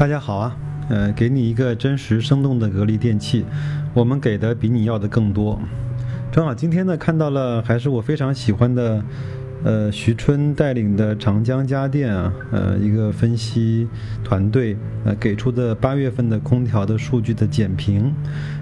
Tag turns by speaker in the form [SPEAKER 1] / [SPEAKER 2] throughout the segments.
[SPEAKER 1] 大家好啊，呃，给你一个真实生动的格力电器，我们给的比你要的更多。正好今天呢看到了，还是我非常喜欢的。呃，徐春带领的长江家电啊，呃，一个分析团队呃给出的八月份的空调的数据的简评，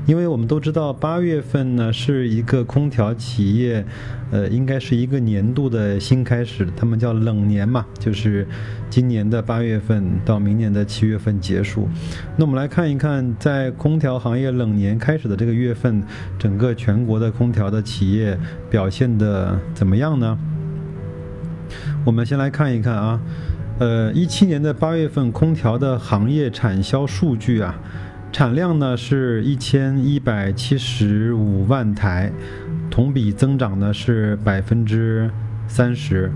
[SPEAKER 1] 因为我们都知道八月份呢是一个空调企业，呃，应该是一个年度的新开始，他们叫冷年嘛，就是今年的八月份到明年的七月份结束。那我们来看一看，在空调行业冷年开始的这个月份，整个全国的空调的企业表现的怎么样呢？我们先来看一看啊，呃，一七年的八月份空调的行业产销数据啊，产量呢是一千一百七十五万台，同比增长呢是百分之三十，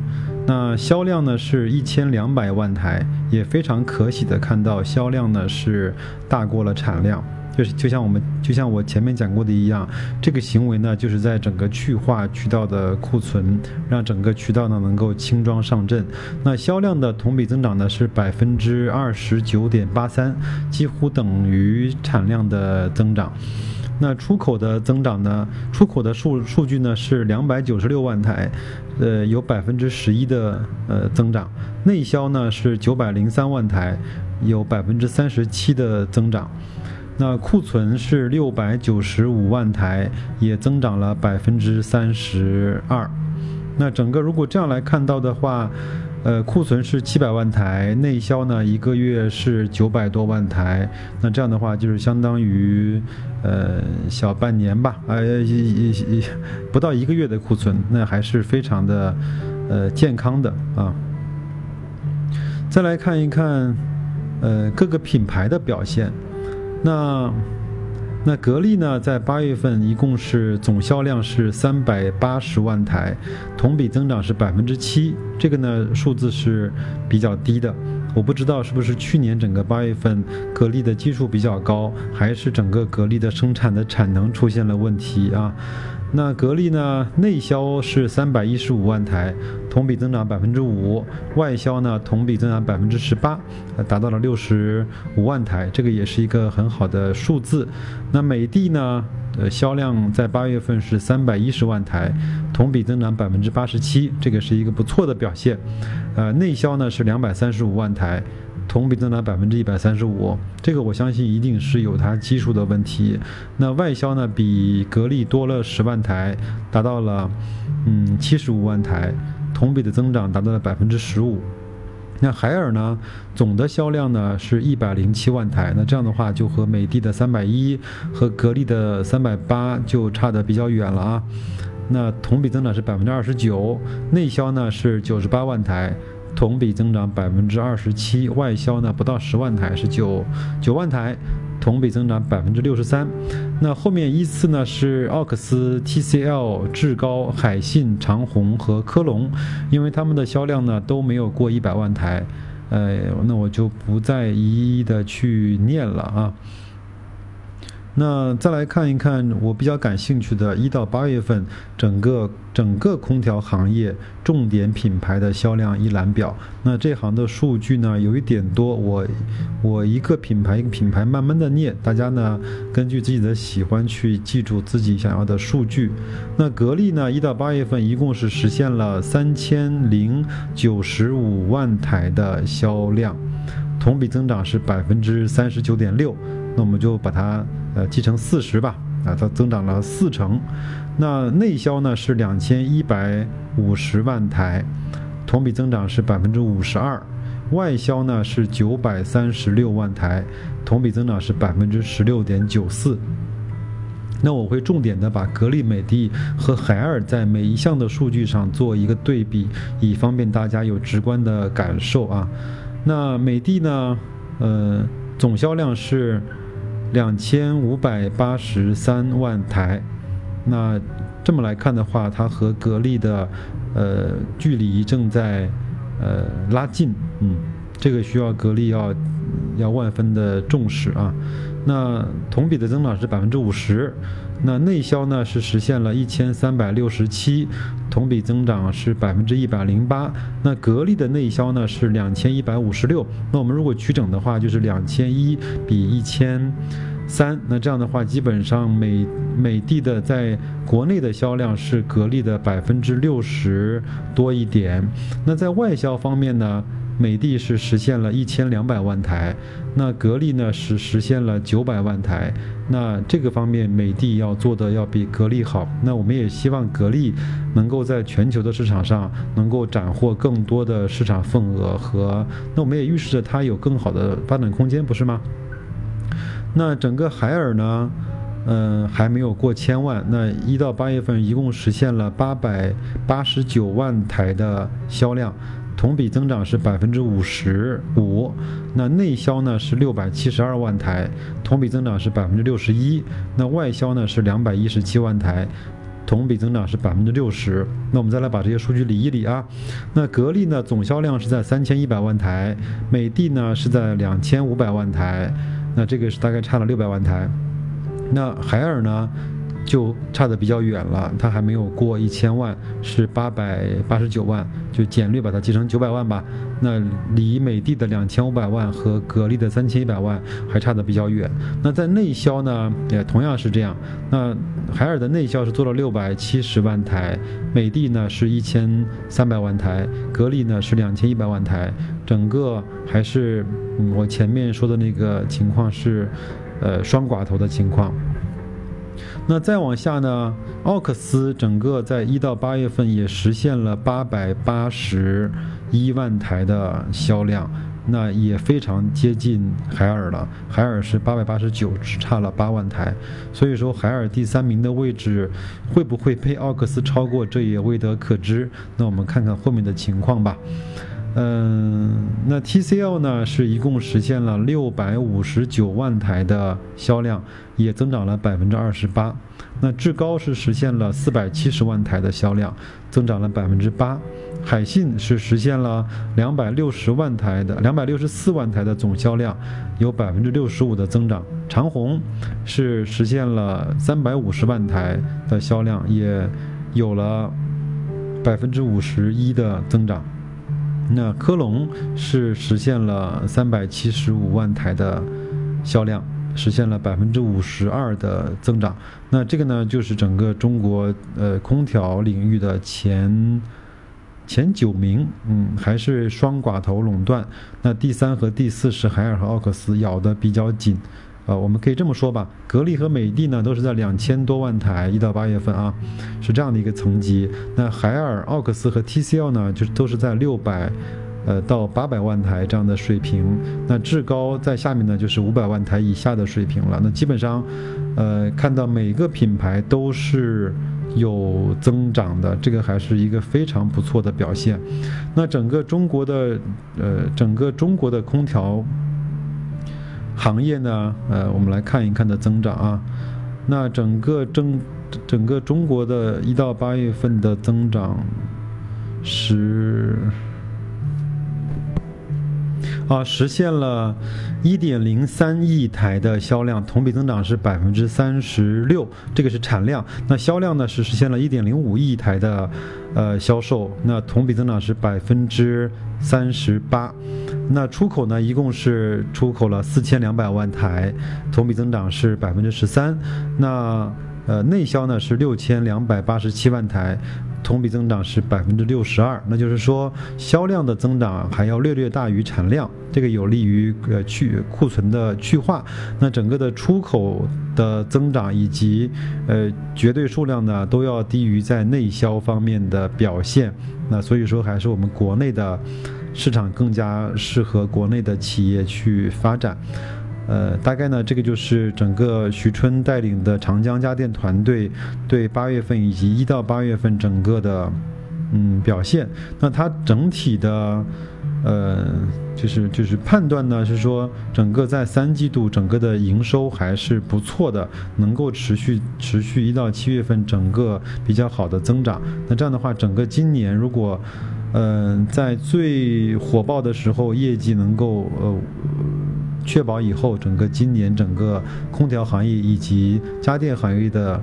[SPEAKER 1] 那销量呢是一千两百万台，也非常可喜的看到销量呢是大过了产量。就是就像我们就像我前面讲过的一样，这个行为呢，就是在整个去化渠道的库存，让整个渠道呢能够轻装上阵。那销量的同比增长呢是百分之二十九点八三，几乎等于产量的增长。那出口的增长呢，出口的数数据呢是两百九十六万台，呃，有百分之十一的呃增长。内销呢是九百零三万台，有百分之三十七的增长。那库存是六百九十五万台，也增长了百分之三十二。那整个如果这样来看到的话，呃，库存是七百万台，内销呢一个月是九百多万台。那这样的话就是相当于呃小半年吧，呃一一不到一个月的库存，那还是非常的呃健康的啊。再来看一看呃各个品牌的表现。那，那格力呢，在八月份一共是总销量是三百八十万台，同比增长是百分之七，这个呢数字是比较低的。我不知道是不是去年整个八月份格力的基数比较高，还是整个格力的生产的产能出现了问题啊？那格力呢？内销是三百一十五万台，同比增长百分之五；外销呢，同比增长百分之十八，达到了六十五万台，这个也是一个很好的数字。那美的呢？呃，销量在八月份是三百一十万台，同比增长百分之八十七，这个是一个不错的表现。呃，内销呢是两百三十五万台。同比增长百分之一百三十五，这个我相信一定是有它基数的问题。那外销呢，比格力多了十万台，达到了嗯七十五万台，同比的增长达到了百分之十五。那海尔呢，总的销量呢是一百零七万台，那这样的话就和美的的三百一和格力的三百八就差的比较远了啊。那同比增长是百分之二十九，内销呢是九十八万台。同比增长百分之二十七，外销呢不到十万台，是九九万台，同比增长百分之六十三。那后面依次呢是奥克斯、TCL、志高、海信、长虹和科龙，因为他们的销量呢都没有过一百万台，呃，那我就不再一一的去念了啊。那再来看一看我比较感兴趣的，一到八月份整个整个空调行业重点品牌的销量一览表。那这行的数据呢有一点多，我我一个品牌一个品牌慢慢的念，大家呢根据自己的喜欢去记住自己想要的数据。那格力呢一到八月份一共是实现了三千零九十五万台的销量，同比增长是百分之三十九点六。那我们就把它呃记成四十吧，啊，它增长了四成。那内销呢是两千一百五十万台，同比增长是百分之五十二。外销呢是九百三十六万台，同比增长是百分之十六点九四。那我会重点的把格力、美的和海尔在每一项的数据上做一个对比，以方便大家有直观的感受啊。那美的呢，呃，总销量是。两千五百八十三万台，那这么来看的话，它和格力的呃距离正在呃拉近，嗯，这个需要格力要要万分的重视啊。那同比的增长是百分之五十，那内销呢是实现了一千三百六十七，同比增长是百分之一百零八。那格力的内销呢是两千一百五十六。那我们如果取整的话，就是两千一比一千三。那这样的话，基本上美美的的在国内的销量是格力的百分之六十多一点。那在外销方面呢？美的是实现了一千两百万台，那格力呢是实现了九百万台，那这个方面美的要做的要比格力好，那我们也希望格力能够在全球的市场上能够斩获更多的市场份额和，那我们也预示着它有更好的发展空间，不是吗？那整个海尔呢，嗯，还没有过千万，那一到八月份一共实现了八百八十九万台的销量。同比增长是百分之五十五，那内销呢是六百七十二万台，同比增长是百分之六十一，那外销呢是两百一十七万台，同比增长是百分之六十。那我们再来把这些数据理一理啊，那格力呢总销量是在三千一百万台，美的呢是在两千五百万台，那这个是大概差了六百万台，那海尔呢？就差的比较远了，它还没有过一千万，是八百八十九万，就简略把它记成九百万吧。那离美的的两千五百万和格力的三千一百万还差的比较远。那在内销呢，也同样是这样。那海尔的内销是做了六百七十万台，美的呢是一千三百万台，格力呢是两千一百万台，整个还是我前面说的那个情况是，呃双寡头的情况。那再往下呢？奥克斯整个在一到八月份也实现了八百八十一万台的销量，那也非常接近海尔了。海尔是八百八十九，只差了八万台。所以说，海尔第三名的位置会不会被奥克斯超过，这也未得可知。那我们看看后面的情况吧。嗯，那 TCL 呢是一共实现了六百五十九万台的销量，也增长了百分之二十八。那志高是实现了四百七十万台的销量，增长了百分之八。海信是实现了两百六十万台的两百六十四万台的总销量，有百分之六十五的增长。长虹是实现了三百五十万台的销量，也有了百分之五十一的增长。那科龙是实现了三百七十五万台的销量，实现了百分之五十二的增长。那这个呢，就是整个中国呃空调领域的前前九名，嗯，还是双寡头垄断。那第三和第四是海尔和奥克斯咬得比较紧。呃，我们可以这么说吧，格力和美的呢都是在两千多万台，一到八月份啊，是这样的一个层级。那海尔、奥克斯和 TCL 呢，就是都是在六百，呃到八百万台这样的水平。那志高在下面呢，就是五百万台以下的水平了。那基本上，呃，看到每个品牌都是有增长的，这个还是一个非常不错的表现。那整个中国的，呃，整个中国的空调。行业呢，呃，我们来看一看的增长啊，那整个整整个中国的一到八月份的增长是。啊，实现了1.03亿台的销量，同比增长是百分之三十六，这个是产量。那销量呢是实现了1.05亿台的，呃，销售，那同比增长是百分之三十八。那出口呢，一共是出口了4200万台，同比增长是百分之十三。那呃，内销呢是6287万台。同比增长是百分之六十二，那就是说销量的增长还要略略大于产量，这个有利于呃去库存的去化。那整个的出口的增长以及呃绝对数量呢，都要低于在内销方面的表现。那所以说还是我们国内的市场更加适合国内的企业去发展。呃，大概呢，这个就是整个徐春带领的长江家电团队对八月份以及一到八月份整个的嗯表现。那它整体的呃，就是就是判断呢，是说整个在三季度整个的营收还是不错的，能够持续持续一到七月份整个比较好的增长。那这样的话，整个今年如果嗯在最火爆的时候业绩能够呃。确保以后整个今年整个空调行业以及家电行业的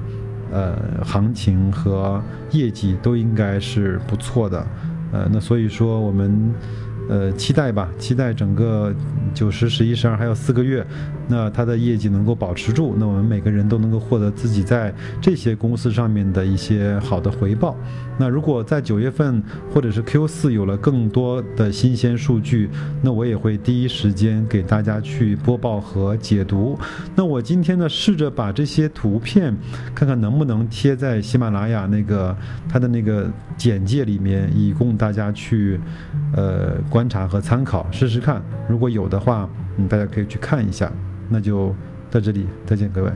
[SPEAKER 1] 呃，行情和业绩都应该是不错的，呃，那所以说我们。呃，期待吧，期待整个九十、十一、十二还有四个月，那它的业绩能够保持住，那我们每个人都能够获得自己在这些公司上面的一些好的回报。那如果在九月份或者是 Q 四有了更多的新鲜数据，那我也会第一时间给大家去播报和解读。那我今天呢，试着把这些图片看看能不能贴在喜马拉雅那个它的那个简介里面，以供大家去呃。观察和参考，试试看。如果有的话，嗯，大家可以去看一下。那就在这里，再见，各位。